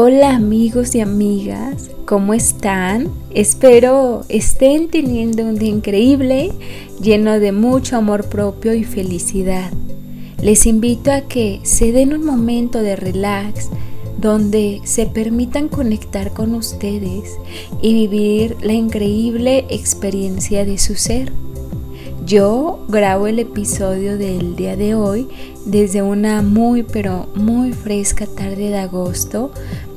Hola amigos y amigas, ¿cómo están? Espero estén teniendo un día increíble, lleno de mucho amor propio y felicidad. Les invito a que se den un momento de relax donde se permitan conectar con ustedes y vivir la increíble experiencia de su ser. Yo grabo el episodio del día de hoy desde una muy pero muy fresca tarde de agosto,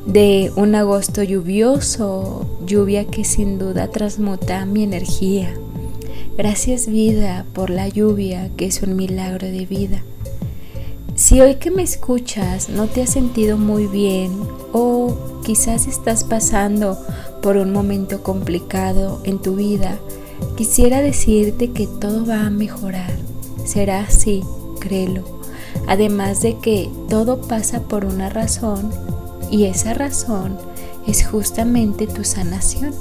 de un agosto lluvioso, lluvia que sin duda transmuta mi energía. Gracias vida por la lluvia que es un milagro de vida. Si hoy que me escuchas no te has sentido muy bien o quizás estás pasando por un momento complicado en tu vida, Quisiera decirte que todo va a mejorar. Será así, créelo. Además de que todo pasa por una razón y esa razón es justamente tu sanación.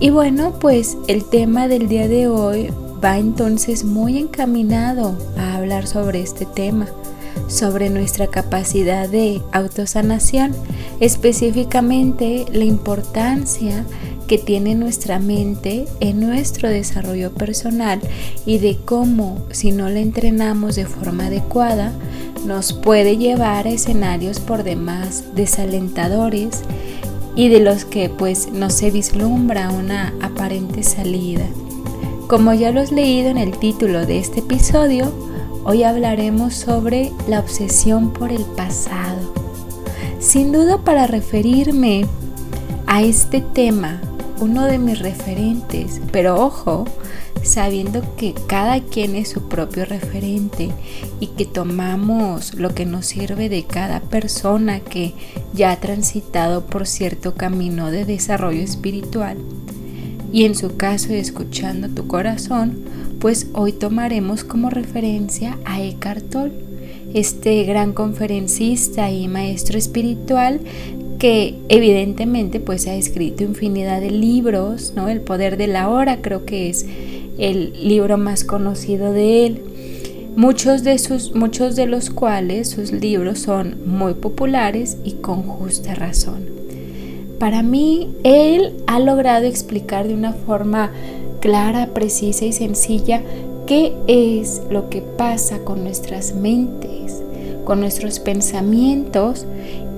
Y bueno, pues el tema del día de hoy va entonces muy encaminado a hablar sobre este tema, sobre nuestra capacidad de autosanación, específicamente la importancia que tiene nuestra mente en nuestro desarrollo personal y de cómo si no la entrenamos de forma adecuada nos puede llevar a escenarios por demás desalentadores y de los que pues no se vislumbra una aparente salida. Como ya lo has leído en el título de este episodio, hoy hablaremos sobre la obsesión por el pasado. Sin duda para referirme a este tema uno de mis referentes, pero ojo, sabiendo que cada quien es su propio referente y que tomamos lo que nos sirve de cada persona que ya ha transitado por cierto camino de desarrollo espiritual. Y en su caso, escuchando tu corazón, pues hoy tomaremos como referencia a Eckhart Tolle, este gran conferencista y maestro espiritual que evidentemente pues ha escrito infinidad de libros, ¿no? El poder de la hora creo que es el libro más conocido de él. Muchos de, sus, muchos de los cuales sus libros son muy populares y con justa razón. Para mí, él ha logrado explicar de una forma clara, precisa y sencilla qué es lo que pasa con nuestras mentes, con nuestros pensamientos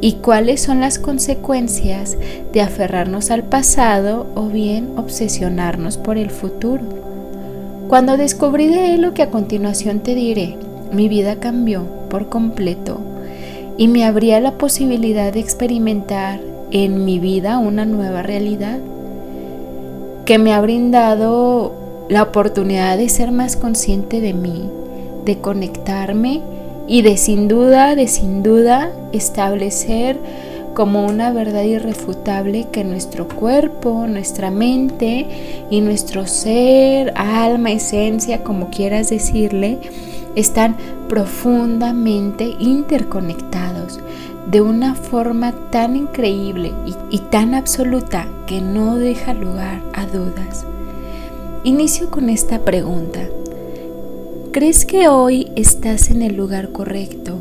y cuáles son las consecuencias de aferrarnos al pasado o bien obsesionarnos por el futuro. Cuando descubrí de él lo que a continuación te diré, mi vida cambió por completo y me abría la posibilidad de experimentar en mi vida una nueva realidad que me ha brindado la oportunidad de ser más consciente de mí, de conectarme y de sin duda, de sin duda establecer como una verdad irrefutable que nuestro cuerpo, nuestra mente y nuestro ser, alma, esencia, como quieras decirle, están profundamente interconectados de una forma tan increíble y, tan absoluta que no deja lugar a dudas. Inicio con esta pregunta. ¿Crees que hoy estás en el lugar correcto?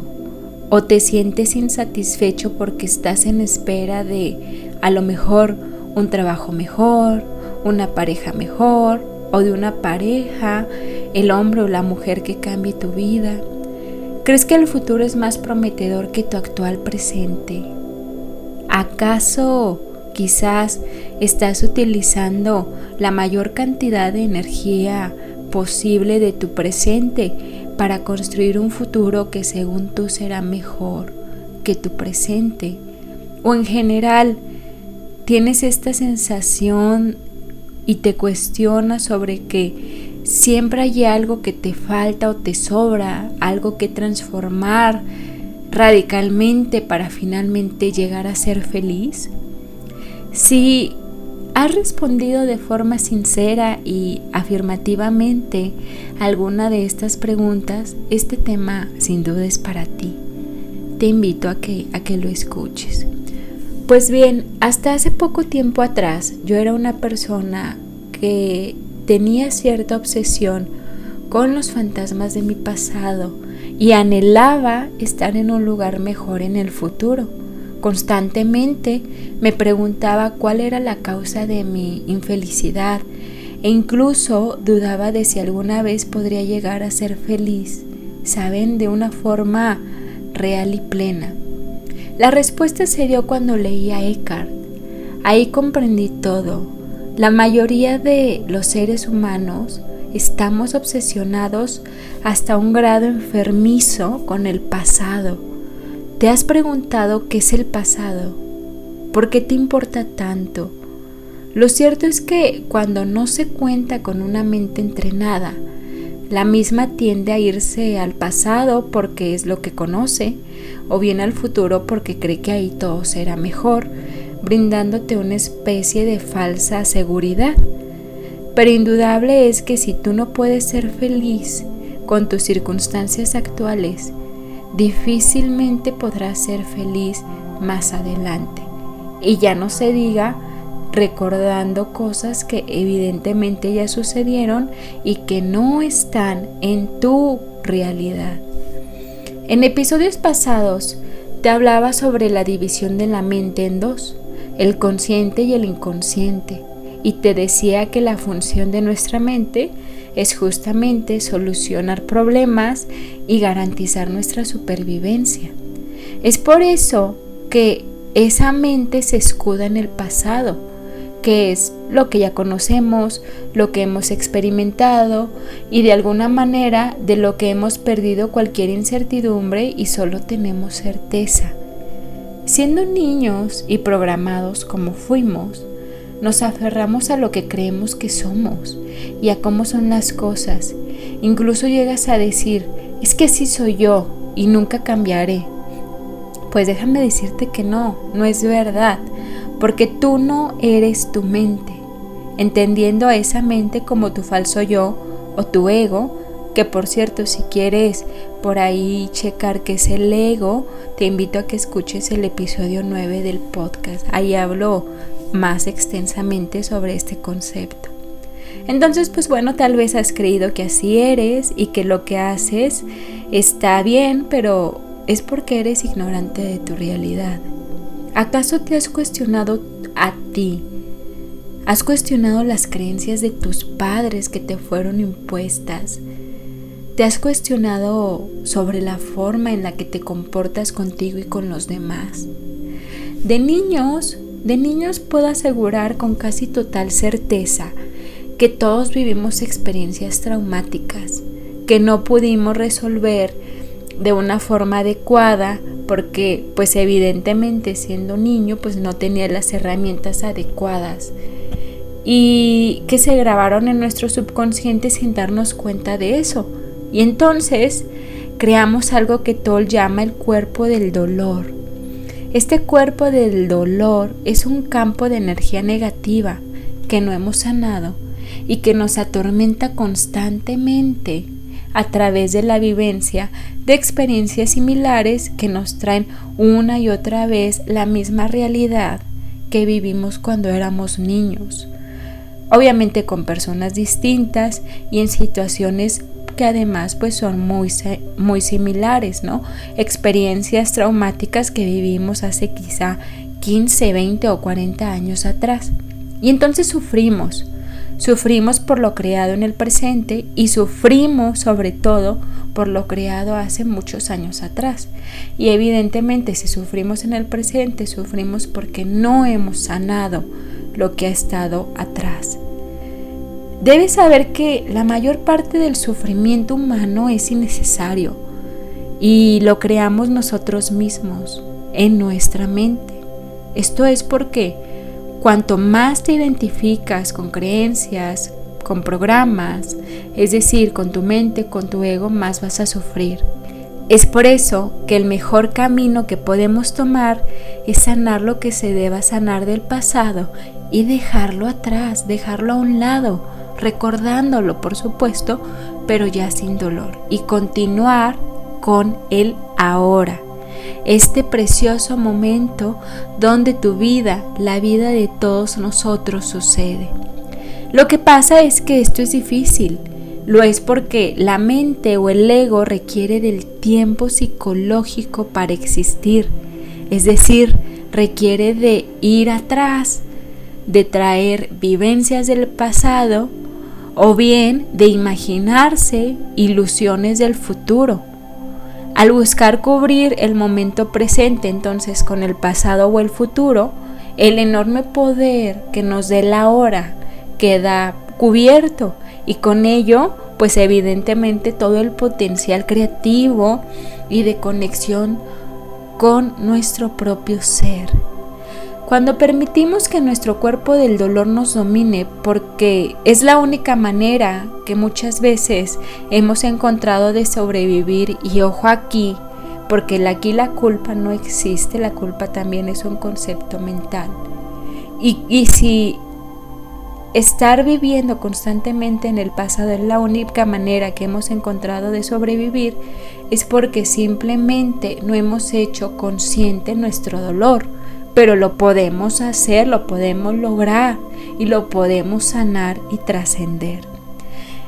¿O te sientes insatisfecho porque estás en espera de a lo mejor un trabajo mejor, una pareja mejor o de una pareja, el hombre o la mujer que cambie tu vida? ¿Crees que el futuro es más prometedor que tu actual presente? ¿Acaso quizás estás utilizando la mayor cantidad de energía posible de tu presente para construir un futuro que según tú será mejor que tu presente. O en general, tienes esta sensación y te cuestionas sobre que siempre hay algo que te falta o te sobra, algo que transformar radicalmente para finalmente llegar a ser feliz. Si ¿Has respondido de forma sincera y afirmativamente alguna de estas preguntas? Este tema sin duda es para ti. Te invito a que, a que lo escuches. Pues bien, hasta hace poco tiempo atrás yo era una persona que tenía cierta obsesión con los fantasmas de mi pasado y anhelaba estar en un lugar mejor en el futuro Constantemente me preguntaba cuál era la causa de mi infelicidad e incluso dudaba de si alguna vez podría llegar a ser feliz, saben, de una forma real y plena. La respuesta se dio cuando leí a Eckhart. Ahí comprendí todo. La mayoría de los seres humanos estamos obsesionados hasta un grado enfermizo con el pasado. ¿Te has preguntado qué es el pasado? ¿Por qué te importa tanto? Lo cierto es que cuando no se cuenta con una mente entrenada, la misma tiende a irse al pasado porque es lo que conoce, o bien al futuro porque cree que ahí todo será mejor, brindándote una especie de falsa seguridad. Pero indudable es que si tú no puedes ser feliz con tus circunstancias actuales, difícilmente podrás ser feliz más adelante. Y ya no se diga recordando cosas que evidentemente ya sucedieron y que no están en tu realidad. En episodios pasados te hablaba sobre la división de la mente en dos, el consciente y el inconsciente y te decía que la función de nuestra mente es justamente solucionar problemas y garantizar nuestra supervivencia. Es por eso que esa mente se escuda en el pasado, que es lo que ya conocemos, lo que hemos experimentado y de alguna manera de lo que hemos perdido cualquier incertidumbre y solo tenemos certeza. Siendo niños y programados como fuimos, nos aferramos a lo que creemos que somos y a cómo son las cosas. Incluso llegas a decir, es que así soy yo y nunca cambiaré. Pues déjame decirte que no, no es verdad, porque tú no eres tu mente. Entendiendo a esa mente como tu falso yo o tu ego, que por cierto si quieres por ahí checar qué es el ego, te invito a que escuches el episodio 9 del podcast. Ahí hablo más extensamente sobre este concepto. Entonces, pues bueno, tal vez has creído que así eres y que lo que haces está bien, pero es porque eres ignorante de tu realidad. ¿Acaso te has cuestionado a ti? ¿Has cuestionado las creencias de tus padres que te fueron impuestas? ¿Te has cuestionado sobre la forma en la que te comportas contigo y con los demás? De niños de niños puedo asegurar con casi total certeza que todos vivimos experiencias traumáticas que no pudimos resolver de una forma adecuada porque pues evidentemente siendo niño pues no tenía las herramientas adecuadas y que se grabaron en nuestro subconsciente sin darnos cuenta de eso. Y entonces creamos algo que Toll llama el cuerpo del dolor este cuerpo del dolor es un campo de energía negativa que no hemos sanado y que nos atormenta constantemente a través de la vivencia de experiencias similares que nos traen una y otra vez la misma realidad que vivimos cuando éramos niños. Obviamente con personas distintas y en situaciones que además pues son muy, muy similares, ¿no? Experiencias traumáticas que vivimos hace quizá 15, 20 o 40 años atrás. Y entonces sufrimos, sufrimos por lo creado en el presente y sufrimos sobre todo por lo creado hace muchos años atrás. Y evidentemente si sufrimos en el presente, sufrimos porque no hemos sanado lo que ha estado atrás. Debes saber que la mayor parte del sufrimiento humano es innecesario y lo creamos nosotros mismos en nuestra mente. Esto es porque cuanto más te identificas con creencias, con programas, es decir, con tu mente, con tu ego, más vas a sufrir. Es por eso que el mejor camino que podemos tomar es sanar lo que se deba sanar del pasado y dejarlo atrás, dejarlo a un lado, recordándolo por supuesto, pero ya sin dolor, y continuar con el ahora, este precioso momento donde tu vida, la vida de todos nosotros sucede. Lo que pasa es que esto es difícil, lo es porque la mente o el ego requiere del tiempo psicológico para existir, es decir, requiere de ir atrás, de traer vivencias del pasado o bien de imaginarse ilusiones del futuro. Al buscar cubrir el momento presente entonces con el pasado o el futuro, el enorme poder que nos dé la hora queda cubierto y con ello pues evidentemente todo el potencial creativo y de conexión con nuestro propio ser. Cuando permitimos que nuestro cuerpo del dolor nos domine, porque es la única manera que muchas veces hemos encontrado de sobrevivir, y ojo aquí, porque aquí la culpa no existe, la culpa también es un concepto mental. Y, y si estar viviendo constantemente en el pasado es la única manera que hemos encontrado de sobrevivir, es porque simplemente no hemos hecho consciente nuestro dolor pero lo podemos hacer, lo podemos lograr y lo podemos sanar y trascender.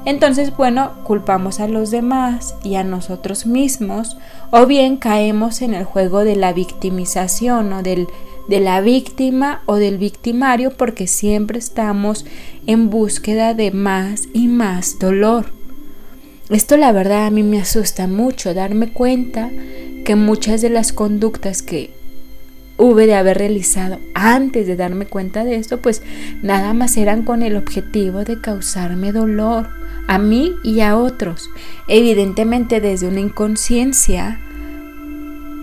Entonces, bueno, culpamos a los demás y a nosotros mismos, o bien caemos en el juego de la victimización o del, de la víctima o del victimario porque siempre estamos en búsqueda de más y más dolor. Esto la verdad a mí me asusta mucho darme cuenta que muchas de las conductas que hube de haber realizado antes de darme cuenta de esto, pues nada más eran con el objetivo de causarme dolor a mí y a otros, evidentemente desde una inconsciencia,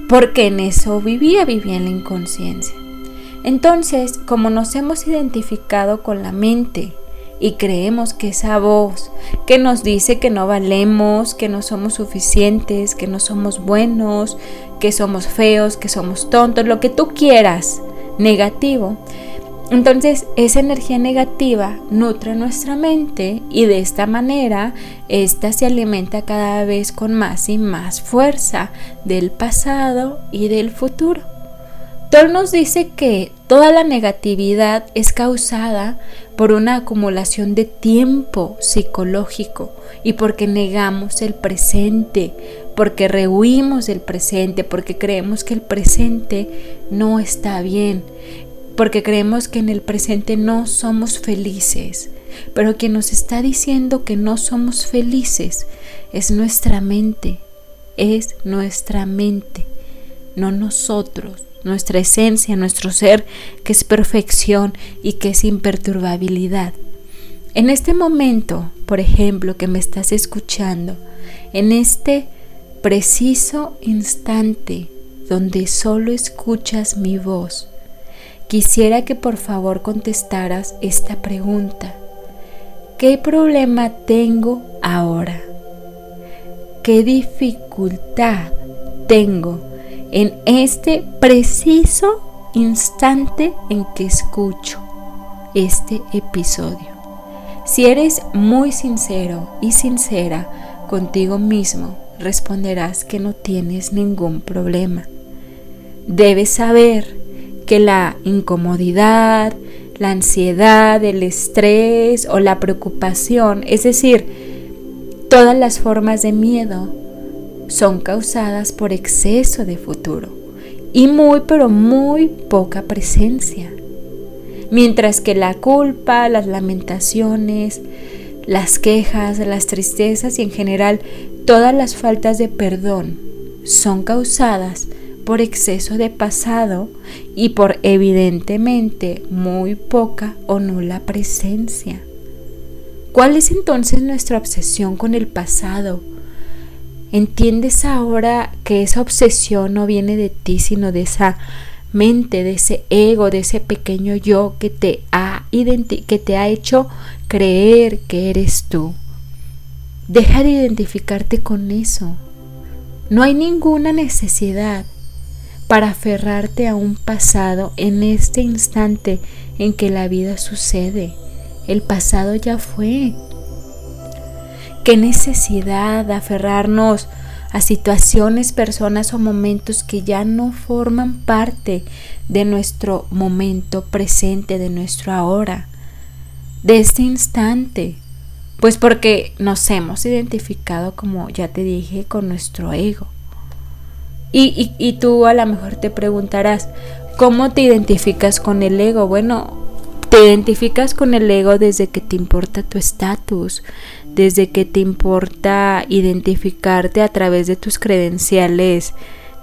porque en eso vivía, vivía en la inconsciencia. Entonces, como nos hemos identificado con la mente, y creemos que esa voz que nos dice que no valemos, que no somos suficientes, que no somos buenos, que somos feos, que somos tontos, lo que tú quieras, negativo. Entonces esa energía negativa nutre nuestra mente y de esta manera esta se alimenta cada vez con más y más fuerza del pasado y del futuro. Toll nos dice que toda la negatividad es causada por una acumulación de tiempo psicológico y porque negamos el presente, porque rehuimos el presente, porque creemos que el presente no está bien, porque creemos que en el presente no somos felices. Pero quien nos está diciendo que no somos felices es nuestra mente, es nuestra mente, no nosotros nuestra esencia, nuestro ser, que es perfección y que es imperturbabilidad. En este momento, por ejemplo, que me estás escuchando, en este preciso instante donde solo escuchas mi voz, quisiera que por favor contestaras esta pregunta. ¿Qué problema tengo ahora? ¿Qué dificultad tengo en este preciso instante en que escucho este episodio. Si eres muy sincero y sincera contigo mismo, responderás que no tienes ningún problema. Debes saber que la incomodidad, la ansiedad, el estrés o la preocupación, es decir, todas las formas de miedo, son causadas por exceso de futuro y muy pero muy poca presencia. Mientras que la culpa, las lamentaciones, las quejas, las tristezas y en general todas las faltas de perdón son causadas por exceso de pasado y por evidentemente muy poca o nula presencia. ¿Cuál es entonces nuestra obsesión con el pasado? ¿Entiendes ahora que esa obsesión no viene de ti, sino de esa mente, de ese ego, de ese pequeño yo que te ha, que te ha hecho creer que eres tú? Deja de identificarte con eso. No hay ninguna necesidad para aferrarte a un pasado en este instante en que la vida sucede. El pasado ya fue. Qué necesidad de aferrarnos a situaciones, personas o momentos que ya no forman parte de nuestro momento presente, de nuestro ahora, de este instante. Pues porque nos hemos identificado, como ya te dije, con nuestro ego. Y, y, tú a lo mejor te preguntarás, ¿Cómo te identificas con el ego? Bueno, te identificas con el ego desde que te importa tu estatus, desde que te importa identificarte a través de tus credenciales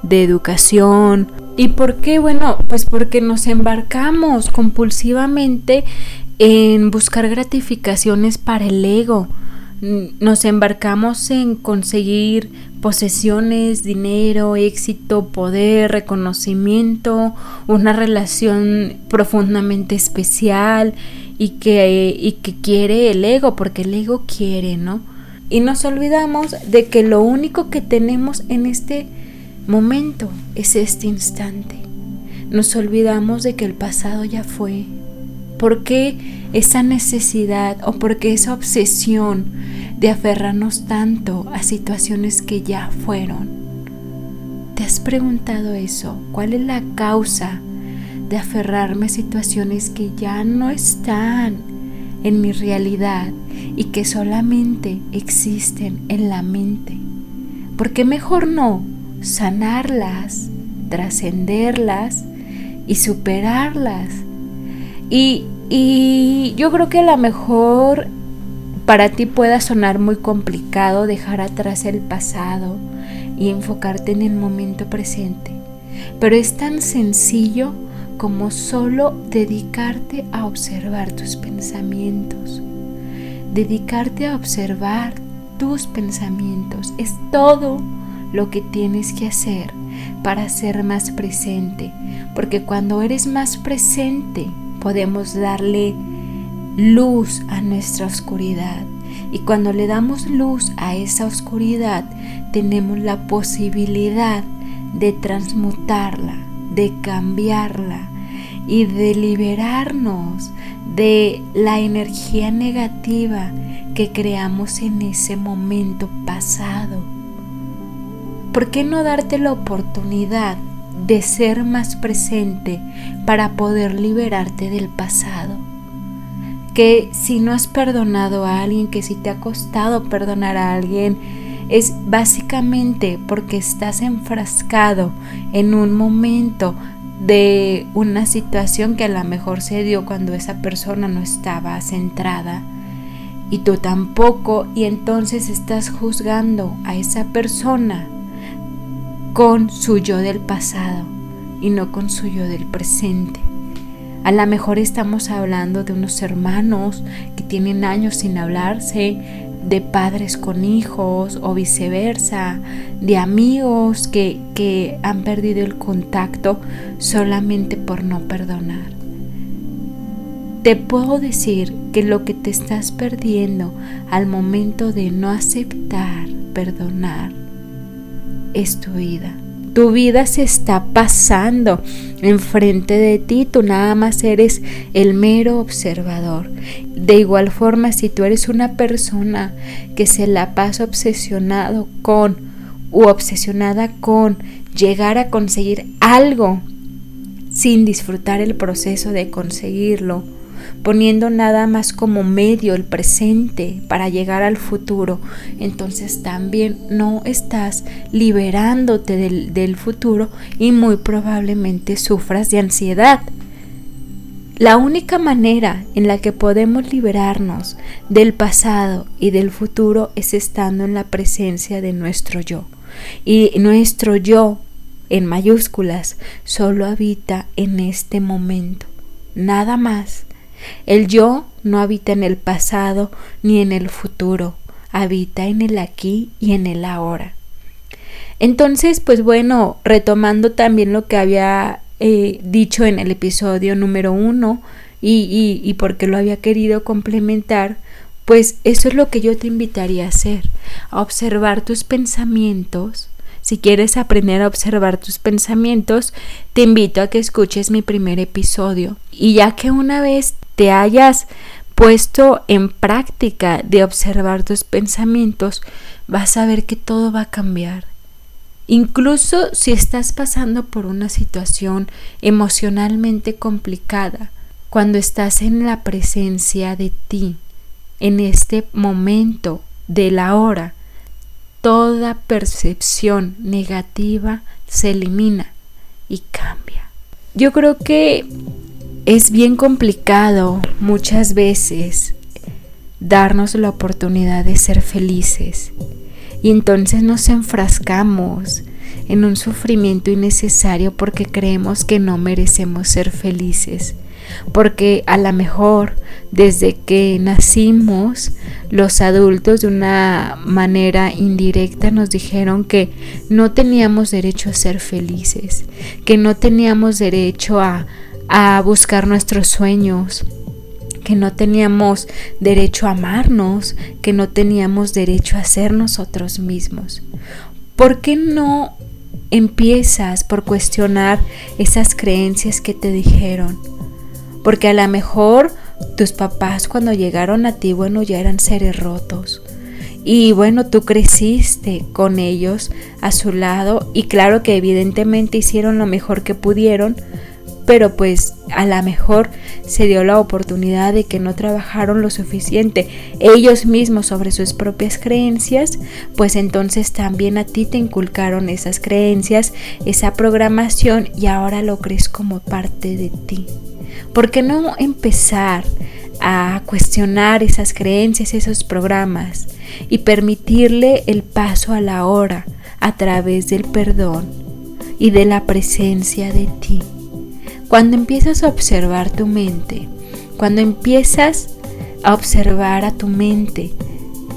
de educación. ¿Y por qué? Bueno, pues porque nos embarcamos compulsivamente en buscar gratificaciones para el ego. Nos embarcamos en conseguir posesiones, dinero, éxito, poder, reconocimiento, una relación profundamente especial y que, y que quiere el ego, porque el ego quiere, ¿no? Y nos olvidamos de que lo único que tenemos en este momento es este instante. Nos olvidamos de que el pasado ya fue. ¿Por qué esa necesidad o por qué esa obsesión de aferrarnos tanto a situaciones que ya fueron? ¿Te has preguntado eso? ¿Cuál es la causa de aferrarme a situaciones que ya no están en mi realidad y que solamente existen en la mente? ¿Por qué mejor no sanarlas, trascenderlas y superarlas? Y, y yo creo que a lo mejor para ti pueda sonar muy complicado dejar atrás el pasado y enfocarte en el momento presente, pero es tan sencillo como solo dedicarte a observar tus pensamientos. Dedicarte a observar tus pensamientos es todo lo que tienes que hacer para ser más presente, porque cuando eres más presente podemos darle luz a nuestra oscuridad. Y cuando le damos luz a esa oscuridad, tenemos la posibilidad de transmutarla, de cambiarla y de liberarnos de la energía negativa que creamos en ese momento pasado. ¿Por qué no darte la oportunidad de ser más presente para poder liberarte del pasado? Que si no has perdonado a alguien, que si te ha costado perdonar a alguien, es básicamente porque estás enfrascado en un momento de una situación que a lo mejor se dio cuando esa persona no estaba centrada y tú tampoco y entonces estás juzgando a esa persona con su yo del pasado y no con su yo del presente. A lo mejor estamos hablando de unos hermanos que tienen años sin hablarse, de padres con hijos o viceversa, de amigos que, que han perdido el contacto solamente por no perdonar. Te puedo decir que lo que te estás perdiendo al momento de no aceptar, perdonar, es tu vida. Tu vida se está pasando enfrente de ti, tú nada más eres el mero observador. De igual forma, si tú eres una persona que se la pasa obsesionado con u obsesionada con llegar a conseguir algo sin disfrutar el proceso de conseguirlo, poniendo nada más como medio el presente para llegar al futuro, entonces también no estás liberándote del, del futuro y muy probablemente sufras de ansiedad. La única manera en la que podemos liberarnos del pasado y del futuro es estando en la presencia de nuestro yo. Y nuestro yo, en mayúsculas, solo habita en este momento. Nada más. El yo no habita en el pasado ni en el futuro, habita en el aquí y en el ahora. Entonces, pues bueno, retomando también lo que había eh, dicho en el episodio número uno y, y porque lo había querido complementar, pues eso es lo que yo te invitaría a hacer, a observar tus pensamientos, si quieres aprender a observar tus pensamientos, te invito a que escuches mi primer episodio. Y ya que una vez te hayas puesto en práctica de observar tus pensamientos, vas a ver que todo va a cambiar. Incluso si estás pasando por una situación emocionalmente complicada, cuando estás en la presencia de ti, en este momento de la hora, toda percepción negativa se elimina y cambia. Yo creo que es bien complicado muchas veces darnos la oportunidad de ser felices y entonces nos enfrascamos en un sufrimiento innecesario porque creemos que no merecemos ser felices. Porque a lo mejor desde que nacimos los adultos de una manera indirecta nos dijeron que no teníamos derecho a ser felices, que no teníamos derecho a, a buscar nuestros sueños, que no teníamos derecho a amarnos, que no teníamos derecho a ser nosotros mismos. ¿Por qué no empiezas por cuestionar esas creencias que te dijeron. Porque a lo mejor tus papás cuando llegaron a ti, bueno, ya eran seres rotos. Y bueno, tú creciste con ellos a su lado y claro que evidentemente hicieron lo mejor que pudieron, pero pues a lo mejor se dio la oportunidad de que no trabajaron lo suficiente ellos mismos sobre sus propias creencias, pues entonces también a ti te inculcaron esas creencias, esa programación y ahora lo crees como parte de ti. ¿Por qué no empezar a cuestionar esas creencias, esos programas y permitirle el paso a la hora a través del perdón y de la presencia de ti? Cuando empiezas a observar tu mente, cuando empiezas a observar a tu mente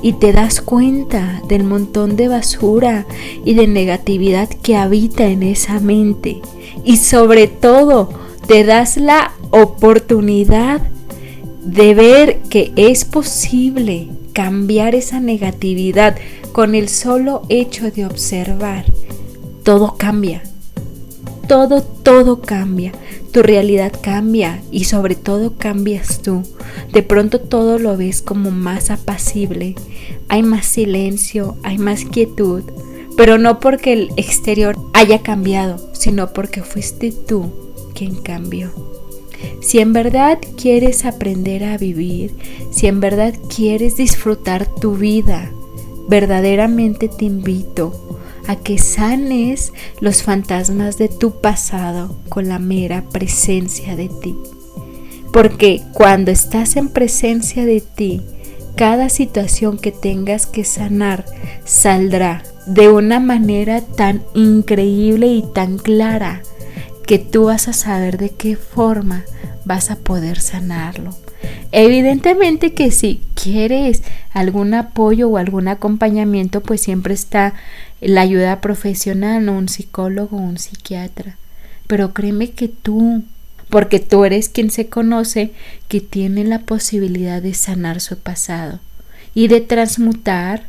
y te das cuenta del montón de basura y de negatividad que habita en esa mente y sobre todo te das la oportunidad de ver que es posible cambiar esa negatividad con el solo hecho de observar, todo cambia. Todo, todo cambia tu realidad cambia y sobre todo cambias tú. De pronto todo lo ves como más apacible, hay más silencio, hay más quietud, pero no porque el exterior haya cambiado, sino porque fuiste tú quien cambió. Si en verdad quieres aprender a vivir, si en verdad quieres disfrutar tu vida, verdaderamente te invito a que sanes los fantasmas de tu pasado con la mera presencia de ti. Porque cuando estás en presencia de ti, cada situación que tengas que sanar saldrá de una manera tan increíble y tan clara que tú vas a saber de qué forma vas a poder sanarlo. Evidentemente que si quieres algún apoyo o algún acompañamiento, pues siempre está la ayuda profesional, un psicólogo un psiquiatra. Pero créeme que tú, porque tú eres quien se conoce, que tiene la posibilidad de sanar su pasado y de transmutar,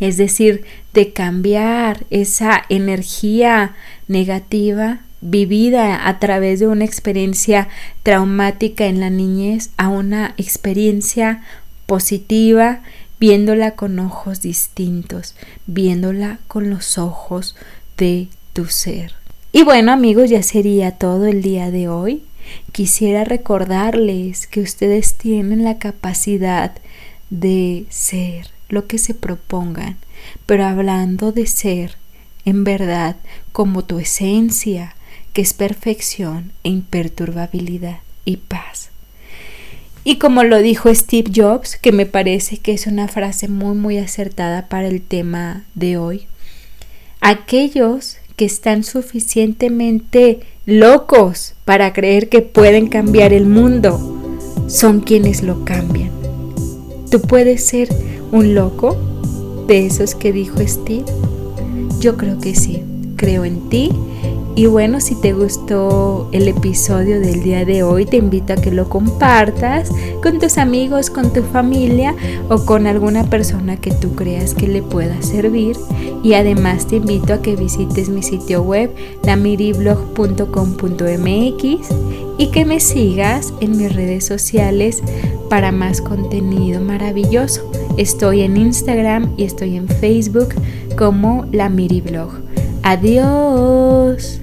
es decir, de cambiar esa energía negativa vivida a través de una experiencia traumática en la niñez a una experiencia positiva viéndola con ojos distintos, viéndola con los ojos de tu ser. Y bueno amigos, ya sería todo el día de hoy. Quisiera recordarles que ustedes tienen la capacidad de ser lo que se propongan, pero hablando de ser, en verdad, como tu esencia, que es perfección e imperturbabilidad y paz. Y como lo dijo Steve Jobs, que me parece que es una frase muy muy acertada para el tema de hoy, aquellos que están suficientemente locos para creer que pueden cambiar el mundo son quienes lo cambian. ¿Tú puedes ser un loco de esos que dijo Steve? Yo creo que sí. Creo en ti y bueno, si te gustó el episodio del día de hoy, te invito a que lo compartas con tus amigos, con tu familia o con alguna persona que tú creas que le pueda servir. Y además te invito a que visites mi sitio web, lamiriblog.com.mx y que me sigas en mis redes sociales para más contenido maravilloso. Estoy en Instagram y estoy en Facebook como la Miriblog. Adiós.